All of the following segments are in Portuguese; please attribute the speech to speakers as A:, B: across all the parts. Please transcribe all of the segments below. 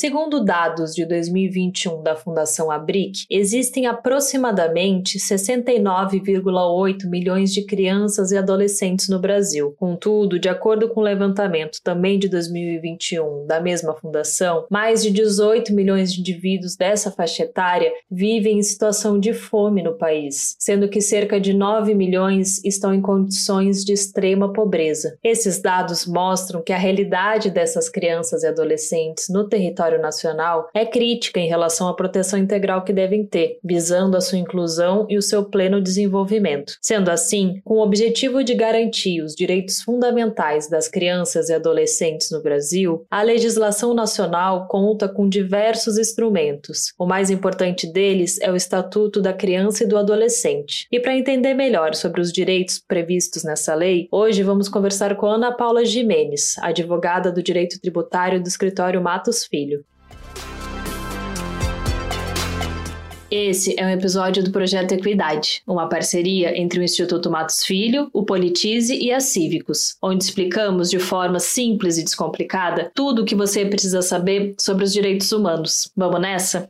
A: Segundo dados de 2021 da Fundação Abric, existem aproximadamente 69,8 milhões de crianças e adolescentes no Brasil. Contudo, de acordo com o levantamento também de 2021 da mesma fundação, mais de 18 milhões de indivíduos dessa faixa etária vivem em situação de fome no país, sendo que cerca de 9 milhões estão em condições de extrema pobreza. Esses dados mostram que a realidade dessas crianças e adolescentes no território nacional é crítica em relação à proteção integral que devem ter, visando a sua inclusão e o seu pleno desenvolvimento. Sendo assim, com o objetivo de garantir os direitos fundamentais das crianças e adolescentes no Brasil, a legislação nacional conta com diversos instrumentos. O mais importante deles é o Estatuto da Criança e do Adolescente. E para entender melhor sobre os direitos previstos nessa lei, hoje vamos conversar com Ana Paula Jimenez, advogada do direito tributário do escritório Matos Filho. Esse é um episódio do Projeto Equidade, uma parceria entre o Instituto Matos Filho, o Politize e a Cívicos, onde explicamos de forma simples e descomplicada tudo o que você precisa saber sobre os direitos humanos. Vamos nessa?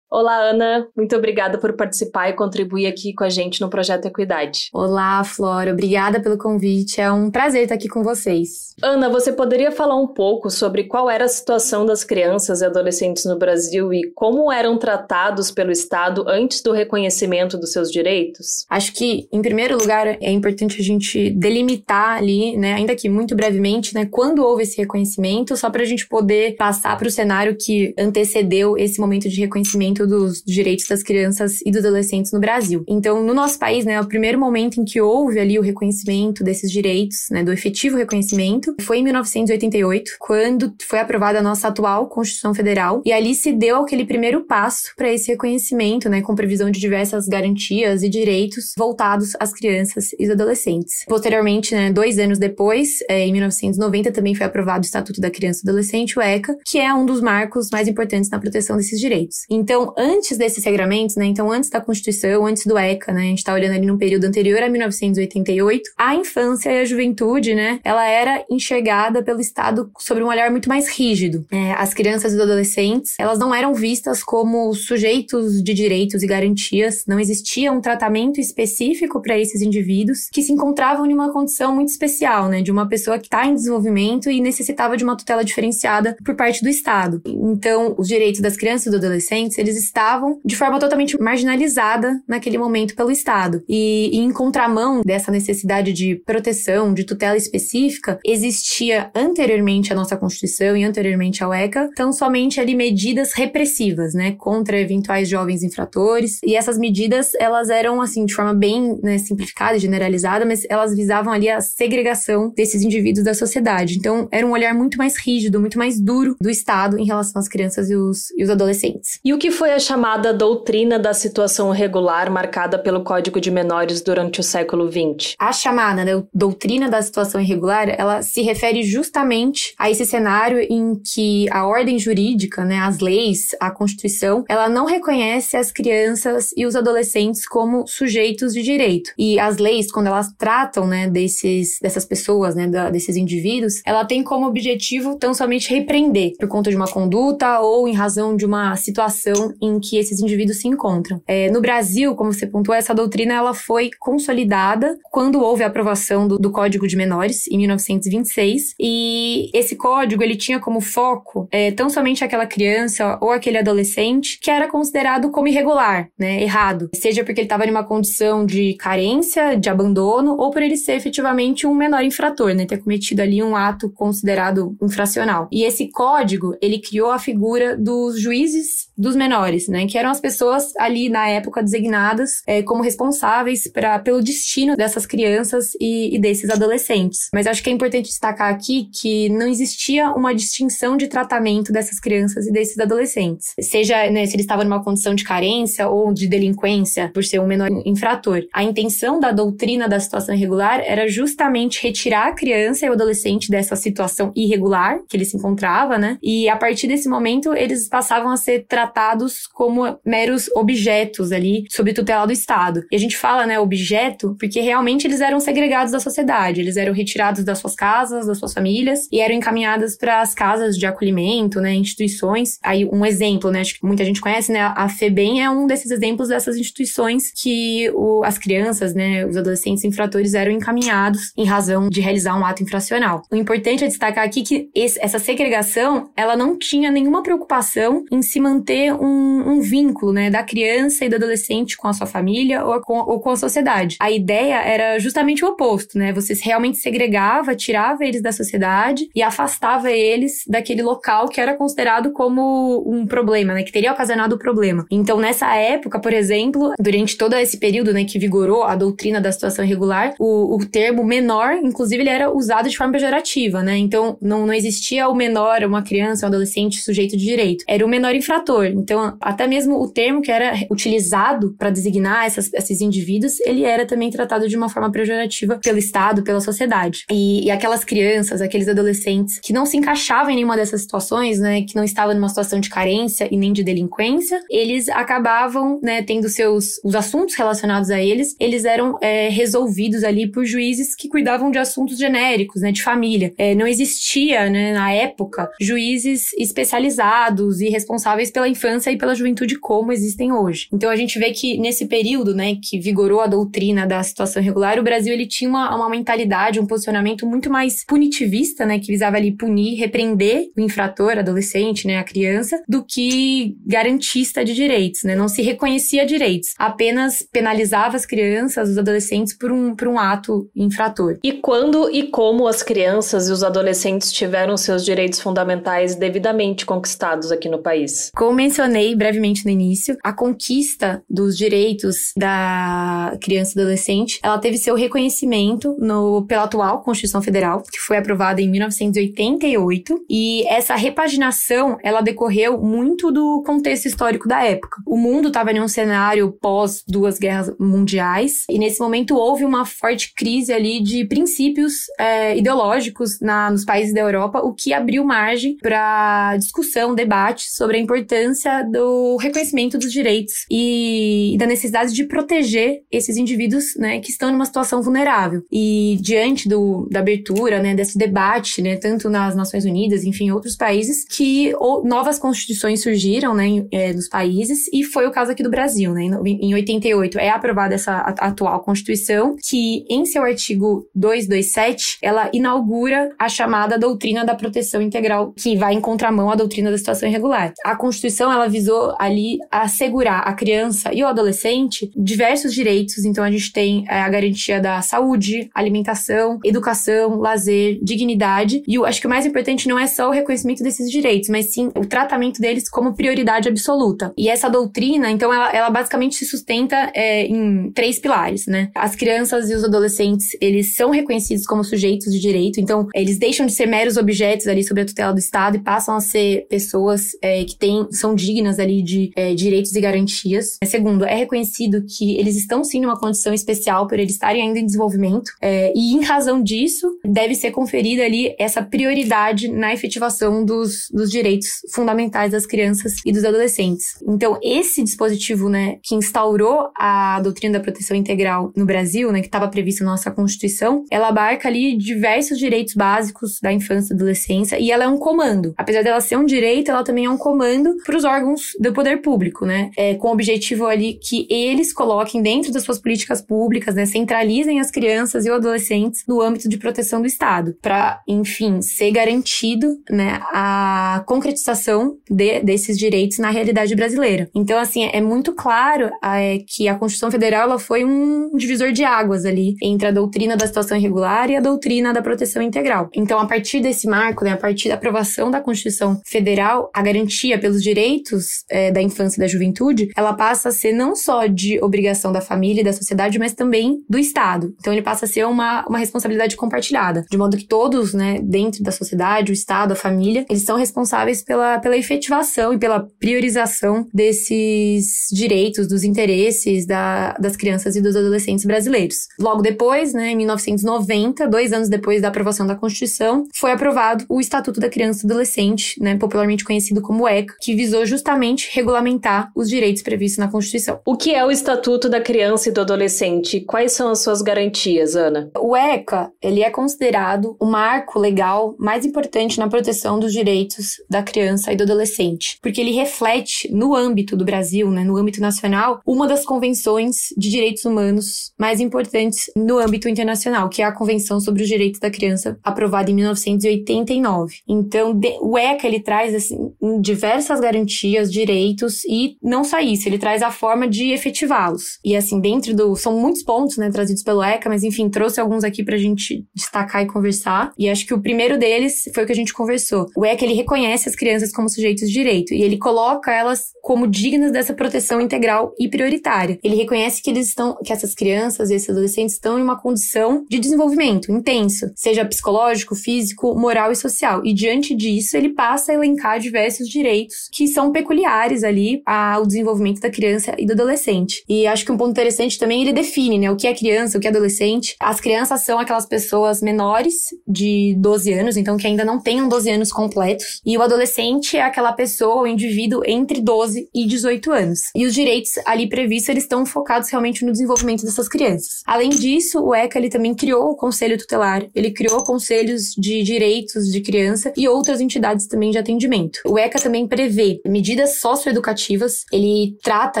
A: Olá, Ana. Muito obrigada por participar e contribuir aqui com a gente no Projeto Equidade.
B: Olá, Flora. Obrigada pelo convite. É um prazer estar aqui com vocês.
A: Ana, você poderia falar um pouco sobre qual era a situação das crianças e adolescentes no Brasil e como eram tratados pelo Estado antes do reconhecimento dos seus direitos?
B: Acho que, em primeiro lugar, é importante a gente delimitar ali, né, ainda que muito brevemente, né, quando houve esse reconhecimento, só para a gente poder passar para o cenário que antecedeu esse momento de reconhecimento dos direitos das crianças e dos adolescentes no Brasil. Então, no nosso país, né, o primeiro momento em que houve ali o reconhecimento desses direitos, né, do efetivo reconhecimento, foi em 1988, quando foi aprovada a nossa atual Constituição Federal, e ali se deu aquele primeiro passo para esse reconhecimento, né, com previsão de diversas garantias e direitos voltados às crianças e adolescentes. Posteriormente, né, dois anos depois, é, em 1990, também foi aprovado o Estatuto da Criança e Adolescente, o ECA, que é um dos marcos mais importantes na proteção desses direitos. Então, antes desses regramentos, né, então antes da Constituição, antes do ECA, né, a gente está olhando ali num período anterior a 1988, a infância e a juventude, né, ela era enxergada pelo Estado sobre um olhar muito mais rígido. É, as crianças e adolescentes, elas não eram vistas como sujeitos de direitos e garantias, não existia um tratamento específico para esses indivíduos que se encontravam em uma condição muito especial, né, de uma pessoa que está em desenvolvimento e necessitava de uma tutela diferenciada por parte do Estado. Então, os direitos das crianças e dos adolescentes, eles estavam de forma totalmente marginalizada naquele momento pelo Estado. E, e em contramão dessa necessidade de proteção, de tutela específica, existia anteriormente à nossa Constituição e anteriormente ao ECA, tão somente ali medidas repressivas, né, contra eventuais jovens infratores. E essas medidas, elas eram assim de forma bem né, simplificada generalizada, mas elas visavam ali a segregação desses indivíduos da sociedade. Então, era um olhar muito mais rígido, muito mais duro do Estado em relação às crianças e os, e os adolescentes.
A: E o que foi a chamada doutrina da situação regular marcada pelo Código de Menores durante o século XX?
B: A chamada né, doutrina da situação irregular, ela se refere justamente a esse cenário em que a ordem jurídica, né, as leis, a Constituição, ela não reconhece as crianças e os adolescentes como sujeitos de direito. E as leis, quando elas tratam, né, desses, dessas pessoas, né, da, desses indivíduos, ela tem como objetivo tão somente repreender por conta de uma conduta ou em razão de uma situação em que esses indivíduos se encontram. É, no Brasil, como você pontuou, essa doutrina ela foi consolidada quando houve a aprovação do, do Código de Menores, em 1926, e esse código ele tinha como foco é, tão somente aquela criança ou aquele adolescente que era considerado como irregular, né, errado, seja porque ele estava em uma condição de carência, de abandono, ou por ele ser efetivamente um menor infrator, né, ter cometido ali um ato considerado infracional. E esse código, ele criou a figura dos juízes dos menores, né? Que eram as pessoas ali na época designadas é, como responsáveis pra, pelo destino dessas crianças e, e, desses adolescentes. Mas acho que é importante destacar aqui que não existia uma distinção de tratamento dessas crianças e desses adolescentes. Seja né, se eles estavam numa condição de carência ou de delinquência por ser um menor infrator. A intenção da doutrina da situação irregular era justamente retirar a criança e o adolescente dessa situação irregular que ele se encontrava, né? E a partir desse momento eles passavam a ser tratados como meros objetos ali sob tutela do Estado. E a gente fala, né, objeto, porque realmente eles eram segregados da sociedade, eles eram retirados das suas casas, das suas famílias e eram encaminhados para as casas de acolhimento, né, instituições. Aí um exemplo, né, acho que muita gente conhece, né, a FEBEM é um desses exemplos dessas instituições que o, as crianças, né, os adolescentes infratores eram encaminhados em razão de realizar um ato infracional. O importante é destacar aqui que esse, essa segregação, ela não tinha nenhuma preocupação em se manter um, um vínculo, né, da criança e do adolescente com a sua família ou com, ou com a sociedade. A ideia era justamente o oposto, né? Você realmente segregava, tirava eles da sociedade e afastava eles daquele local que era considerado como um problema, né? Que teria ocasionado o problema. Então, nessa época, por exemplo, durante todo esse período, né, que vigorou a doutrina da situação irregular, o, o termo menor, inclusive, ele era usado de forma pejorativa, né? Então, não, não existia o menor, uma criança, um adolescente sujeito de direito. Era o menor infrator. Então, até mesmo o termo que era utilizado para designar essas, esses indivíduos, ele era também tratado de uma forma pejorativa pelo Estado, pela sociedade. E, e aquelas crianças, aqueles adolescentes que não se encaixavam em nenhuma dessas situações, né, que não estavam numa situação de carência e nem de delinquência, eles acabavam, né, tendo seus os assuntos relacionados a eles, eles eram é, resolvidos ali por juízes que cuidavam de assuntos genéricos, né, de família. É, não existia, né, na época, juízes especializados e responsáveis pela infância e pela juventude como existem hoje. Então a gente vê que nesse período, né, que vigorou a doutrina da situação irregular, o Brasil ele tinha uma, uma mentalidade, um posicionamento muito mais punitivista, né, que visava ali punir, repreender o infrator, adolescente, né, a criança, do que garantista de direitos, né? Não se reconhecia direitos, apenas penalizava as crianças, os adolescentes por um, por um ato infrator.
A: E quando e como as crianças e os adolescentes tiveram seus direitos fundamentais devidamente conquistados aqui no país?
B: Como mencionei brevemente no início, a conquista dos direitos da criança e adolescente, ela teve seu reconhecimento no, pela atual Constituição Federal, que foi aprovada em 1988, e essa repaginação, ela decorreu muito do contexto histórico da época. O mundo estava em um cenário pós duas guerras mundiais, e nesse momento houve uma forte crise ali de princípios é, ideológicos na, nos países da Europa, o que abriu margem para discussão, debate sobre a importância do reconhecimento dos direitos e, da necessidade de proteger esses indivíduos né, que estão numa situação vulnerável. E diante do, da abertura né, desse debate, né, tanto nas Nações Unidas, enfim, outros países, que novas constituições surgiram né, nos países, e foi o caso aqui do Brasil. Né, em, em 88 é aprovada essa atual Constituição, que em seu artigo 227, ela inaugura a chamada doutrina da proteção integral, que vai em contramão à doutrina da situação irregular. A Constituição, ela visou ali assegurar a criança e o adolescente diversos direitos, então a gente tem é, a garantia da saúde, alimentação, educação, lazer, dignidade, e eu acho que o mais importante não é só o reconhecimento desses direitos, mas sim o tratamento deles como prioridade absoluta. E essa doutrina, então, ela, ela basicamente se sustenta é, em três pilares, né? As crianças e os adolescentes, eles são reconhecidos como sujeitos de direito, então eles deixam de ser meros objetos ali sob a tutela do Estado e passam a ser pessoas é, que têm, são dignas ali de é, direitos e garantias. Segundo, é reconhecido que eles estão sim numa condição especial por eles estarem ainda em desenvolvimento é, e em razão disso deve ser conferida ali essa prioridade na efetivação dos, dos direitos fundamentais das crianças e dos adolescentes. Então esse dispositivo, né, que instaurou a doutrina da proteção integral no Brasil, né, que estava previsto na nossa Constituição, ela abarca ali diversos direitos básicos da infância e adolescência e ela é um comando. Apesar dela ser um direito, ela também é um comando para os órgãos do poder público, né, é, com o objetivo ali que eles coloquem dentro das suas políticas públicas, né, centralizem as crianças e os adolescentes no âmbito de proteção do Estado, para, enfim, ser garantido, né, a concretização de, desses direitos na realidade brasileira. Então, assim, é muito claro é, que a Constituição Federal ela foi um divisor de águas ali entre a doutrina da situação irregular e a doutrina da proteção integral. Então, a partir desse marco, né, a partir da aprovação da Constituição Federal, a garantia pelos direitos é, da infância e da juventude, ela passa a ser não só de obrigação da família e da sociedade, mas também do Estado. Então, ele passa a ser uma, uma responsabilidade compartilhada, de modo que todos, né, dentro da sociedade, o Estado, a família, eles são responsáveis pela, pela efetivação e pela priorização desses direitos, dos interesses da, das crianças e dos adolescentes brasileiros. Logo depois, né, em 1990, dois anos depois da aprovação da Constituição, foi aprovado o Estatuto da Criança e Adolescente, né, popularmente conhecido como ECA, que visou justamente regulamentar os direitos previstos na Constituição.
A: O que é o Estatuto da Criança e do Adolescente? Quais são as suas garantias, Ana?
B: O ECA, ele é considerado o marco legal mais importante na proteção dos direitos da criança e do adolescente, porque ele reflete no âmbito do Brasil, né, no âmbito nacional, uma das convenções de direitos humanos mais importantes no âmbito internacional, que é a Convenção sobre os Direitos da Criança, aprovada em 1989. Então, o ECA ele traz assim, diversas garantias, direitos e não só isso, ele traz a forma de efetivá-los. E assim, dentro do são muitos pontos, né, trazidos pelo ECA, mas enfim, trouxe alguns aqui pra gente destacar e conversar. E acho que o primeiro deles foi o que a gente conversou. O ECA ele reconhece as crianças como sujeitos de direito e ele coloca elas como dignas dessa proteção integral e prioritária. Ele reconhece que eles estão que essas crianças e esses adolescentes estão em uma condição de desenvolvimento intenso, seja psicológico, físico, moral e social. E diante disso, ele passa a elencar diversos direitos que são peculiares ali ao desenvolvimento da criança e do adolescente. E acho que um ponto interessante também ele define, né, o que é criança, o que é adolescente. As crianças são aquelas pessoas menores de 12 anos, então que ainda não tenham 12 anos completos, e o adolescente é aquela pessoa, o indivíduo entre 12 e 18 anos. E os direitos ali previstos, eles estão focados realmente no desenvolvimento dessas crianças. Além disso, o ECA ele também criou o conselho tutelar, ele criou conselhos de direitos de criança e outras entidades também de atendimento. O ECA também prevê medidas socioeducativas, ele trata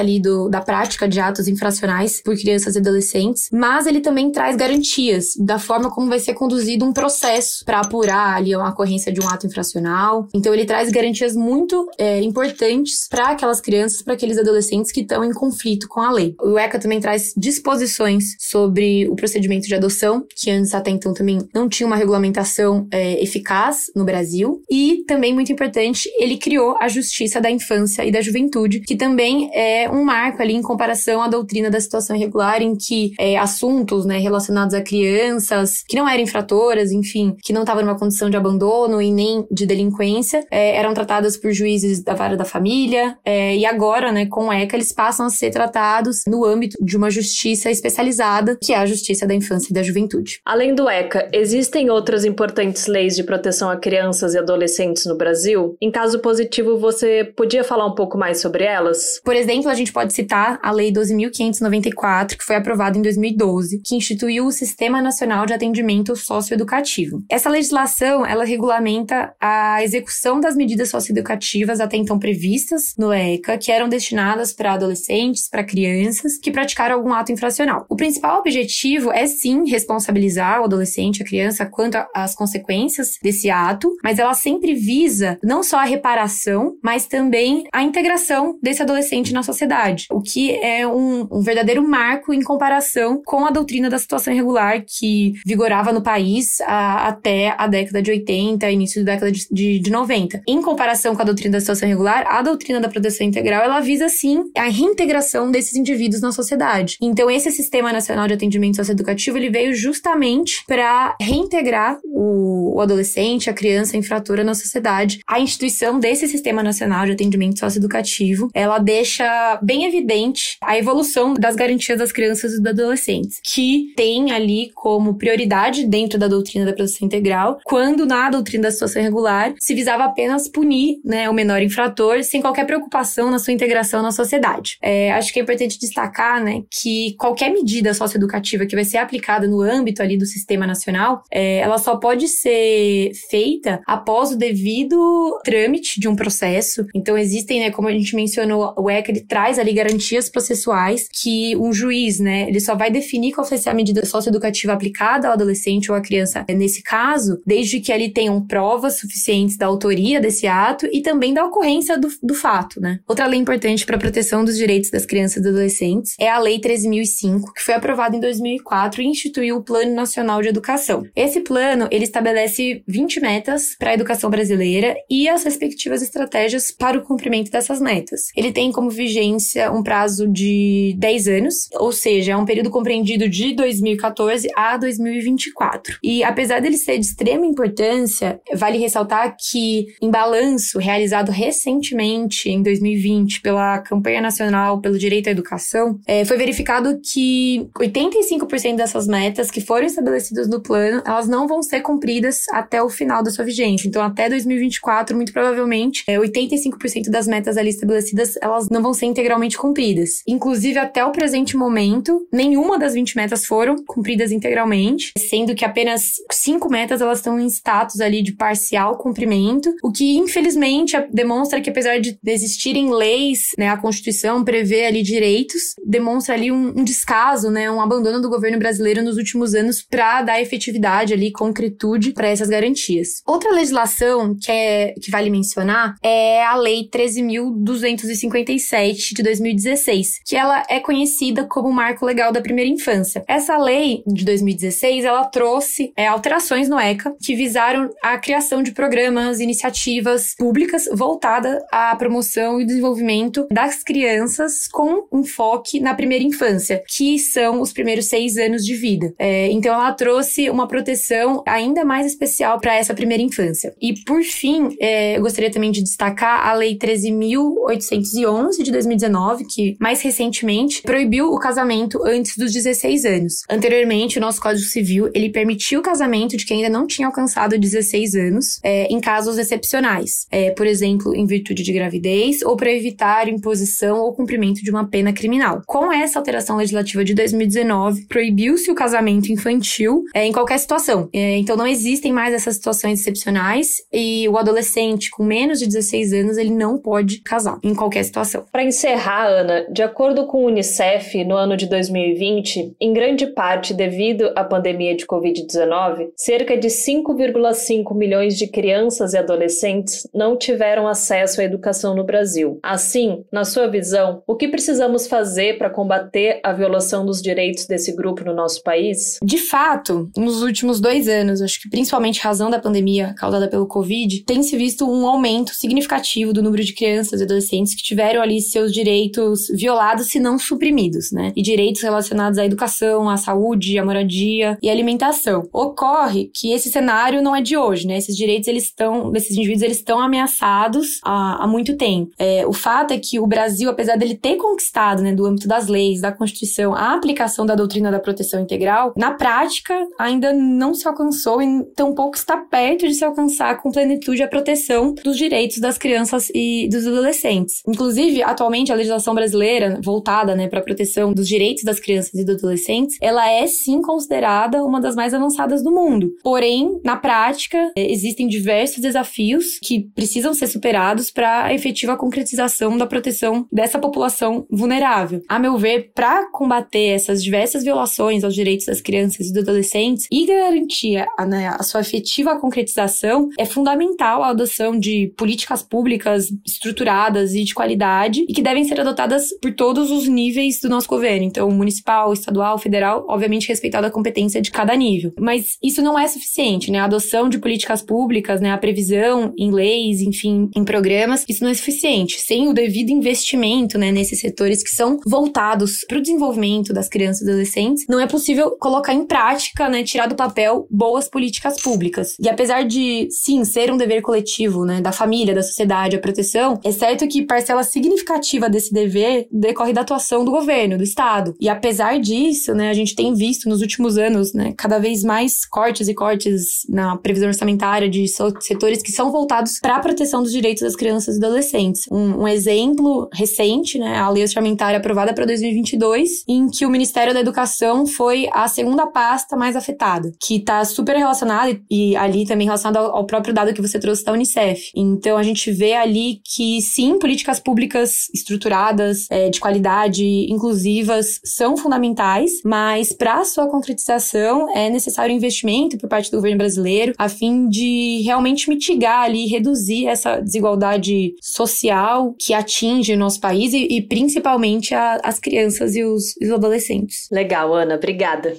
B: ali do, da prática de atos infracionais por crianças e adolescentes, mas ele também traz garantias da forma como vai ser conduzido um processo para apurar ali a ocorrência de um ato infracional. Então ele traz garantias muito é, importantes para aquelas crianças, para aqueles adolescentes que estão em conflito com a lei. O ECA também traz disposições sobre o procedimento de adoção, que antes até então também não tinha uma regulamentação é, eficaz no Brasil. E também muito importante, ele criou a Justiça da Infância e da Juventude, que também é um marco ali em comparação à doutrina da situação irregular, em que é, assuntos né, relacionados a crianças que não eram infratoras, enfim, que não estavam numa condição de abandono e nem de delinquência, é, eram tratadas por juízes da vara da família. É, e agora, né, com o ECA, eles passam a ser tratados no âmbito de uma justiça especializada, que é a Justiça da Infância e da Juventude.
A: Além do ECA, existem outras importantes leis de proteção a crianças e adolescentes no Brasil? Em caso positivo, você podia falar um pouco mais sobre elas?
B: Por exemplo, a gente pode citar a Lei 12.594, que foi aprovada em 2012, que instituiu o Sistema Nacional de Atendimento Socioeducativo. Essa legislação, ela regulamenta a execução das medidas socioeducativas até então previstas no ECA, que eram destinadas para adolescentes, para crianças que praticaram algum ato infracional. O principal objetivo é sim responsabilizar o adolescente, a criança, quanto às consequências desse ato, mas ela sempre visa não só a reparação, mas também a integração desse adolescente na sociedade, o que é um, um verdadeiro marco em comparação com a doutrina da situação irregular que vigorava no país a, até a década de 80, início da década de, de, de 90. Em comparação com a doutrina da situação irregular, a doutrina da proteção integral ela visa sim a reintegração desses indivíduos na sociedade. Então esse sistema nacional de atendimento socioeducativo ele veio justamente para reintegrar o, o adolescente, a criança infratora na sociedade. A instituição desse sistema nacional de atendimento socioeducativo ela deixa bem evidente a evolução das garantias das crianças e dos adolescentes, que tem ali como prioridade dentro da doutrina da proteção integral, quando na doutrina da situação irregular se visava apenas punir né, o menor infrator sem qualquer preocupação na sua integração na sociedade. É, acho que é importante destacar né, que qualquer medida socioeducativa que vai ser aplicada no âmbito ali do sistema nacional, é, ela só pode ser feita após o devido trâmite de um processo. Então existem, né, como a gente mencionou, o ECA ele traz ali garantias processuais que um juiz, né, ele só vai definir qual vai ser a medida socioeducativa aplicada ao adolescente ou à criança nesse caso, desde que ali tenham provas suficientes da autoria desse ato e também da ocorrência do, do fato, né. Outra lei importante para a proteção dos direitos das crianças e adolescentes é a Lei 13.005, que foi aprovada em 2004 e instituiu o Plano Nacional de Educação. Esse plano, ele estabelece 20 metas para a educação brasileira e as respectivas estratégias para o cumprimento dessas metas. Ele tem como vigência um prazo de 10 anos, ou seja, é um período compreendido de 2014 a 2024. E apesar dele ser de extrema importância, vale ressaltar que em balanço realizado recentemente em 2020 pela campanha nacional pelo direito à educação, é, foi verificado que 85% dessas metas que foram estabelecidas no plano, elas não vão ser cumpridas até o final da sua vigência. Então, até 2024, muito provavelmente, é, 85% das metas ali estabelecidas, elas não vão ser integralmente cumpridas. Inclusive, até o presente momento, nenhuma das 20 metas foram cumpridas integralmente, sendo que apenas cinco metas elas estão em status ali de parcial cumprimento, o que infelizmente demonstra que apesar de existirem leis, né, a Constituição prevê ali direitos, demonstra ali um, um descaso, né, um abandono do governo brasileiro nos últimos anos para dar efetividade ali, concretude para essas garantias. Outra legislação que, é, que vale mencionar é a Lei 13.257 de 2016, que ela é conhecida como Marco Legal da Primeira Infância. Essa lei de 2016, ela trouxe é, alterações no ECA que visaram a criação de programas, iniciativas públicas voltadas à promoção e desenvolvimento das crianças com enfoque na primeira infância, que são os primeiros seis anos de vida. É, então, ela trouxe uma proteção ainda mais especial para essa primeira infância. E, por fim, é, eu gostaria também de destacar a Lei 13.811 de 2019, que mais recentemente proibiu o casamento antes dos 16 anos. Anteriormente, o nosso Código Civil ele permitiu o casamento de quem ainda não tinha alcançado 16 anos é, em casos excepcionais, é, por exemplo, em virtude de gravidez ou para evitar imposição ou cumprimento de uma pena criminal. Com essa alteração legislativa de 2019, proibiu-se o casamento infantil é, em qualquer situação. É, então não existem mais essas situações excepcionais e o adolescente com menos de 16 anos ele não pode casar em qualquer situação.
A: Para encerrar, Ana, de acordo com o UNICEF, no ano de 2020, em grande parte devido à pandemia de Covid-19, cerca de 5,5 milhões de crianças e adolescentes não tiveram acesso à educação no Brasil. Assim, na sua visão, o que precisamos fazer para combater a violação dos direitos desse grupo no nosso país?
B: De fato, nos últimos dois anos, acho que principalmente razão da pandemia causada pelo Covid, tem se visto um aumento significativo do número de crianças e adolescentes que tiveram ali seus direitos violados, se não suprimidos, né? E direitos relacionados à educação, à saúde, à moradia e à alimentação. Ocorre que esse cenário não é de hoje, né? Esses direitos, eles estão, desses indivíduos, eles estão ameaçados há, há muito tempo. É, o fato é que o Brasil, apesar dele ter conquistado, né, do âmbito das leis, da Constituição, a aplicação da doutrina da proteção integral, na prática ainda não se alcançou e tampouco está perto de se alcançar com plenitude a proteção dos direitos das crianças e dos adolescentes. Inclusive, atualmente a legislação brasileira voltada, né, para a proteção dos direitos das crianças e dos adolescentes, ela é sim considerada uma das mais avançadas do mundo. Porém, na prática, é, existem diversos desafios que precisam ser superados para a efetiva concretização da proteção dessa população vulnerável. A meu ver, para combater essas diversas violações aos direitos das crianças e dos adolescentes e garantir a, né, a sua efetiva concretização, é fundamental a adoção de políticas públicas estruturadas e de qualidade e que devem ser adotadas por todos os níveis do nosso governo, então municipal, estadual, federal, obviamente respeitado a competência de cada nível. Mas isso não é suficiente, né? A adoção de políticas públicas, né, a previsão em leis, enfim, em programas, isso não é suficiente. Sem o devido investimento, né, nesses setores que são voltados para o desenvolvimento das crianças e adolescentes, não é possível colocar em prática, né, tirar do papel boas políticas públicas. E apesar de, sim, ser um dever coletivo, né, da família, da sociedade, a proteção, é certo que parcela significativa desse dever decorre da atuação do governo, do Estado. E apesar disso, né, a gente tem visto nos últimos anos, né, cada vez mais cortes e cortes na previsão orçamentária de setores que são voltados para a proteção dos direitos das crianças e adolescentes. Um, um exemplo recente, né, a lei orçamentária aprovada para 2022, em que o Ministério da Educação foi a segunda pasta mais afetada, que está super relacionada e ali também relacionada ao, ao próprio dado que você trouxe da Unicef. Então a gente vê ali que sim, políticas públicas estruturadas, é, de qualidade, inclusivas, são fundamentais, mas para sua concretização é necessário investimento por parte do governo brasileiro a fim de realmente mitigar ali, reduzir essa desigualdade social que atinge o nosso país e, e principalmente a, as crianças e os, os adolescentes.
A: Legal, Ana, obrigada.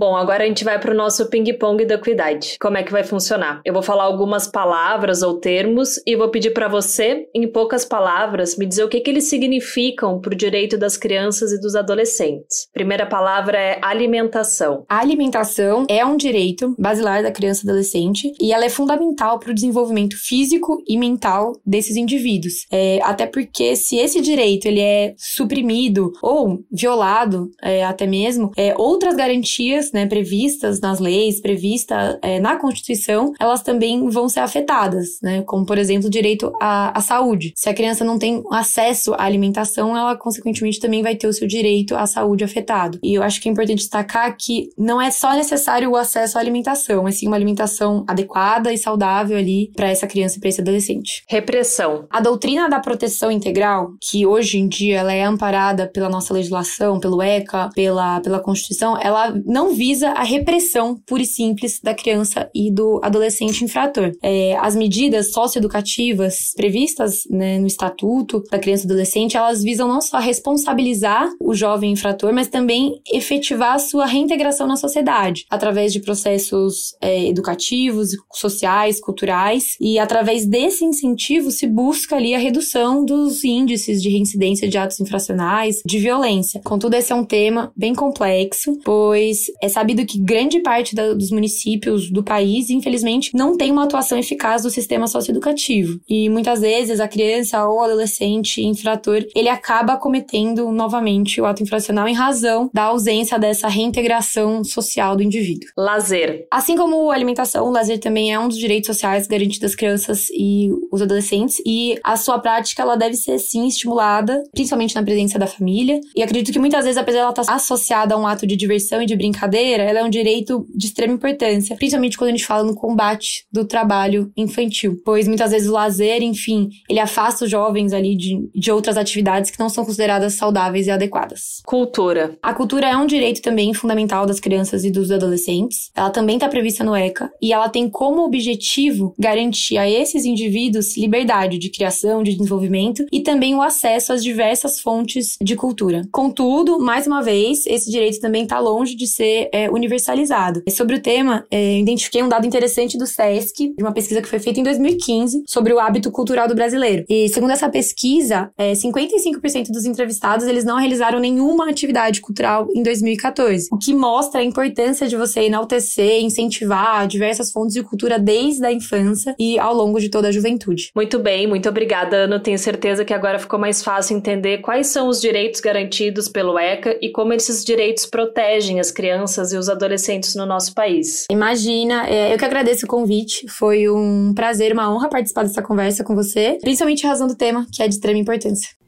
A: Bom, agora a gente vai para o nosso ping-pong da equidade. Como é que vai funcionar? Eu vou falar algumas palavras ou termos e vou pedir para você, em poucas palavras, me dizer o que, que eles significam para o direito das crianças e dos adolescentes. Primeira palavra é alimentação.
B: A alimentação é um direito basilar da criança e adolescente e ela é fundamental para o desenvolvimento físico e mental desses indivíduos. É, até porque se esse direito ele é suprimido ou violado, é, até mesmo, é, outras garantias né, previstas nas leis, previstas é, na Constituição, elas também vão ser afetadas, né, como por exemplo o direito à, à saúde. Se a criança não tem acesso à alimentação, ela consequentemente também vai ter o seu direito à saúde afetado. E eu acho que é importante destacar que não é só necessário o acesso à alimentação, mas sim uma alimentação adequada e saudável ali para essa criança e para esse adolescente.
A: Repressão.
B: A doutrina da proteção integral, que hoje em dia ela é amparada pela nossa legislação, pelo ECA, pela, pela Constituição, ela não visa a repressão pura e simples da criança e do adolescente infrator. É, as medidas socioeducativas previstas né, no Estatuto da Criança e Adolescente, elas visam não só responsabilizar o jovem infrator, mas também efetivar a sua reintegração na sociedade, através de processos é, educativos, sociais, culturais, e através desse incentivo se busca ali a redução dos índices de reincidência de atos infracionais, de violência. Contudo, esse é um tema bem complexo, pois é sabido que grande parte da, dos municípios do país, infelizmente, não tem uma atuação eficaz do sistema socioeducativo. E muitas vezes a criança ou adolescente infrator, ele acaba cometendo novamente o ato infracional em razão da ausência dessa reintegração social do indivíduo.
A: Lazer.
B: Assim como a alimentação, o lazer também é um dos direitos sociais garantidos às crianças e os adolescentes e a sua prática ela deve ser sim estimulada, principalmente na presença da família. E acredito que muitas vezes, apesar dela estar associada a um ato de diversão e de brincadeira, ela é um direito de extrema importância, principalmente quando a gente fala no combate do trabalho infantil, pois muitas vezes o lazer, enfim, ele afasta os jovens ali de, de outras atividades que não são consideradas saudáveis e adequadas.
A: Cultura.
B: A cultura é um direito também fundamental das crianças e dos adolescentes. Ela também está prevista no ECA e ela tem como objetivo garantir a esses indivíduos liberdade de criação, de desenvolvimento e também o acesso às diversas fontes de cultura. Contudo, mais uma vez, esse direito também está longe de ser é, universalizado. Sobre o tema, é, identifiquei um dado interessante do SESC, de uma pesquisa que foi feita em 2015 sobre o hábito cultural do brasileiro. E segundo essa pesquisa, é, 55% dos entrevistados eles não realizaram nenhuma atividade cultural em 2014, o que mostra a importância de você enaltecer, incentivar diversas fontes de cultura desde a infância e ao longo de toda a juventude.
A: Muito bem, muito obrigada, Ana. Tenho certeza que agora ficou mais fácil entender quais são os direitos garantidos pelo ECA e como esses direitos protegem as crianças e os adolescentes no nosso país.
B: Imagina, é, eu que agradeço o convite. Foi um prazer, uma honra participar dessa conversa com você, principalmente em razão do tema, que é de extrema importância.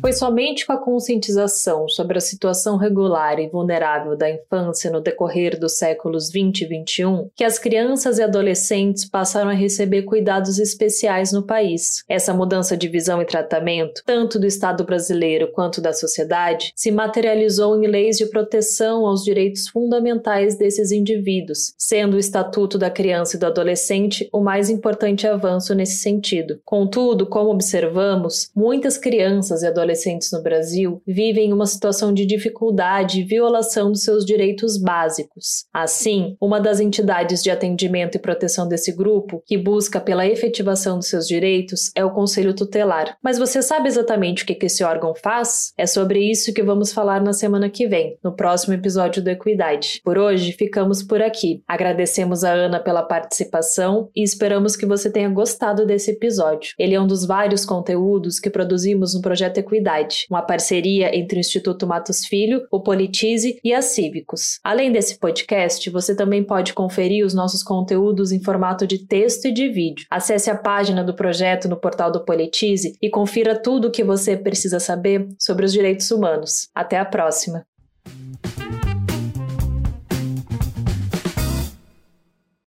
A: Foi somente com a conscientização sobre a situação regular e vulnerável da infância no decorrer dos séculos 20 e 21 que as crianças e adolescentes passaram a receber cuidados especiais no país. Essa mudança de visão e tratamento, tanto do Estado brasileiro quanto da sociedade, se materializou em leis de proteção aos direitos fundamentais desses indivíduos, sendo o Estatuto da Criança e do Adolescente o mais importante avanço nesse sentido. Contudo, como observamos, muitas crianças e adolescentes adolescentes no Brasil vivem uma situação de dificuldade e violação dos seus direitos básicos. Assim, uma das entidades de atendimento e proteção desse grupo, que busca pela efetivação dos seus direitos, é o Conselho Tutelar. Mas você sabe exatamente o que esse órgão faz? É sobre isso que vamos falar na semana que vem, no próximo episódio do Equidade. Por hoje, ficamos por aqui. Agradecemos a Ana pela participação e esperamos que você tenha gostado desse episódio. Ele é um dos vários conteúdos que produzimos no projeto Equidade uma parceria entre o Instituto Matos Filho, o Politize e a Cívicos. Além desse podcast, você também pode conferir os nossos conteúdos em formato de texto e de vídeo. Acesse a página do projeto no portal do Politize e confira tudo o que você precisa saber sobre os direitos humanos. Até a próxima!